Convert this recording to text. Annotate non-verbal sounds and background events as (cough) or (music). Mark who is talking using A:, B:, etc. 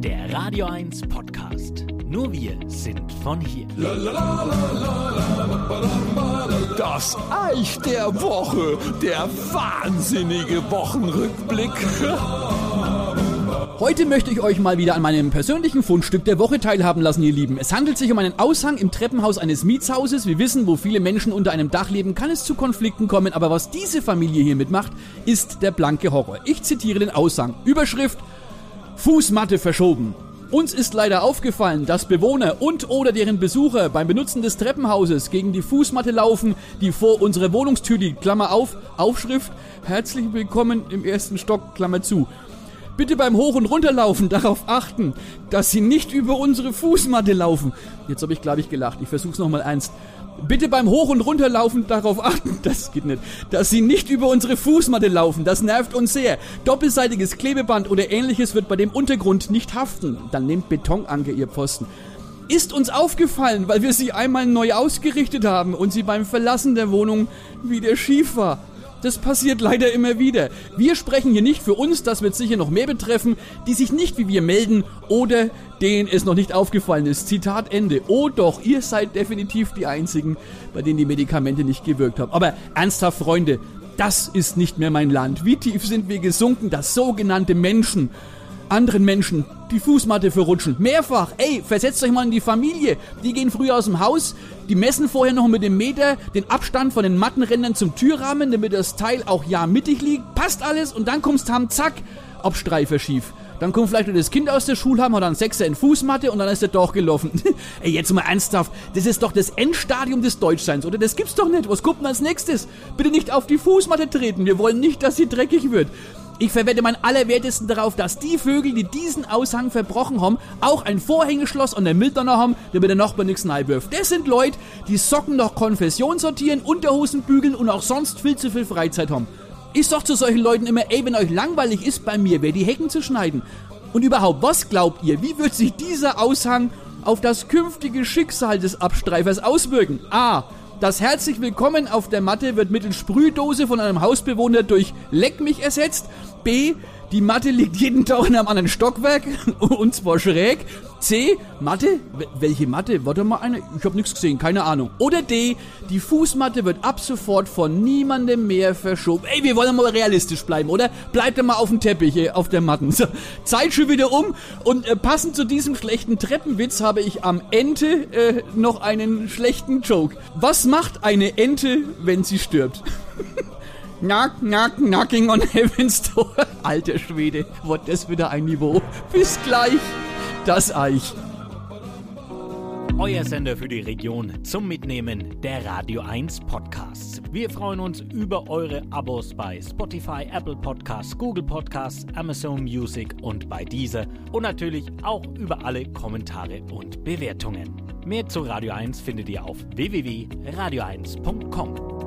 A: Der Radio 1 Podcast. Nur wir sind von hier.
B: Das Eich der Woche, der wahnsinnige Wochenrückblick. (laughs)
C: Heute möchte ich euch mal wieder an meinem persönlichen Fundstück der Woche teilhaben lassen, ihr Lieben. Es handelt sich um einen Aushang im Treppenhaus eines Mietshauses. Wir wissen, wo viele Menschen unter einem Dach leben, kann es zu Konflikten kommen, aber was diese Familie hier mitmacht, ist der blanke Horror. Ich zitiere den Aushang. Überschrift Fußmatte verschoben. Uns ist leider aufgefallen, dass Bewohner und oder deren Besucher beim Benutzen des Treppenhauses gegen die Fußmatte laufen, die vor unserer Wohnungstür liegt. Klammer auf, Aufschrift, herzlich willkommen im ersten Stock, Klammer zu. Bitte beim Hoch- und Runterlaufen darauf achten, dass Sie nicht über unsere Fußmatte laufen. Jetzt habe ich, glaube ich, gelacht. Ich versuch's nochmal ernst. Bitte beim Hoch- und Runterlaufen darauf achten, (laughs) das geht nicht, dass Sie nicht über unsere Fußmatte laufen. Das nervt uns sehr. Doppelseitiges Klebeband oder ähnliches wird bei dem Untergrund nicht haften. Dann nehmt Betonanker, ihr Pfosten. Ist uns aufgefallen, weil wir sie einmal neu ausgerichtet haben und sie beim Verlassen der Wohnung wieder schief war. Das passiert leider immer wieder. Wir sprechen hier nicht für uns, das wird sicher noch mehr betreffen, die sich nicht wie wir melden oder denen es noch nicht aufgefallen ist. Zitat Ende. Oh doch, ihr seid definitiv die Einzigen, bei denen die Medikamente nicht gewirkt haben. Aber ernsthaft, Freunde, das ist nicht mehr mein Land. Wie tief sind wir gesunken, dass sogenannte Menschen anderen Menschen die Fußmatte verrutschen. Mehrfach. Ey, versetzt euch mal in die Familie. Die gehen früh aus dem Haus, die messen vorher noch mit dem Meter den Abstand von den Mattenrändern zum Türrahmen, damit das Teil auch ja mittig liegt. Passt alles und dann kommst ham, zack, Abstreifer schief. Dann kommt vielleicht nur das Kind aus der Schule haben, hat dann Sechser in Fußmatte und dann ist er doch gelaufen. (laughs) Ey, jetzt mal ernsthaft, das ist doch das Endstadium des Deutschseins, oder? Das gibt's doch nicht. Was kommt denn als nächstes? Bitte nicht auf die Fußmatte treten. Wir wollen nicht, dass sie dreckig wird. Ich verwette mein Allerwertesten darauf, dass die Vögel, die diesen Aushang verbrochen haben, auch ein Vorhängeschloss an der Milderner haben, damit der Nachbar nichts wirft. Das sind Leute, die Socken nach Konfession sortieren, Unterhosen bügeln und auch sonst viel zu viel Freizeit haben. Ich sag zu solchen Leuten immer, ey, wenn euch langweilig ist bei mir, wer die Hecken zu schneiden. Und überhaupt, was glaubt ihr, wie wird sich dieser Aushang auf das künftige Schicksal des Abstreifers auswirken? A. Das herzlich willkommen auf der Matte wird mittels Sprühdose von einem Hausbewohner durch Leck mich ersetzt. B. Die Matte liegt jeden Tag in einem anderen Stockwerk (laughs) und zwar schräg. C. Matte? Welche Matte? Warte mal eine. Ich habe nichts gesehen, keine Ahnung. Oder D. Die Fußmatte wird ab sofort von niemandem mehr verschoben. Ey, wir wollen mal realistisch bleiben, oder? Bleibt mal auf dem Teppich, äh, auf der Matten. So, Zeit schon wieder um. Und äh, passend zu diesem schlechten Treppenwitz habe ich am Ente äh, noch einen schlechten Joke. Was macht eine Ente, wenn sie stirbt? (laughs) Knock, knock, knocking on heaven's door. (laughs) Alter Schwede, wird das wieder ein Niveau. Bis gleich, das Eich.
A: Euer Sender für die Region zum Mitnehmen der Radio 1 Podcasts. Wir freuen uns über eure Abos bei Spotify, Apple Podcasts, Google Podcasts, Amazon Music und bei dieser und natürlich auch über alle Kommentare und Bewertungen. Mehr zu Radio 1 findet ihr auf www.radio1.com.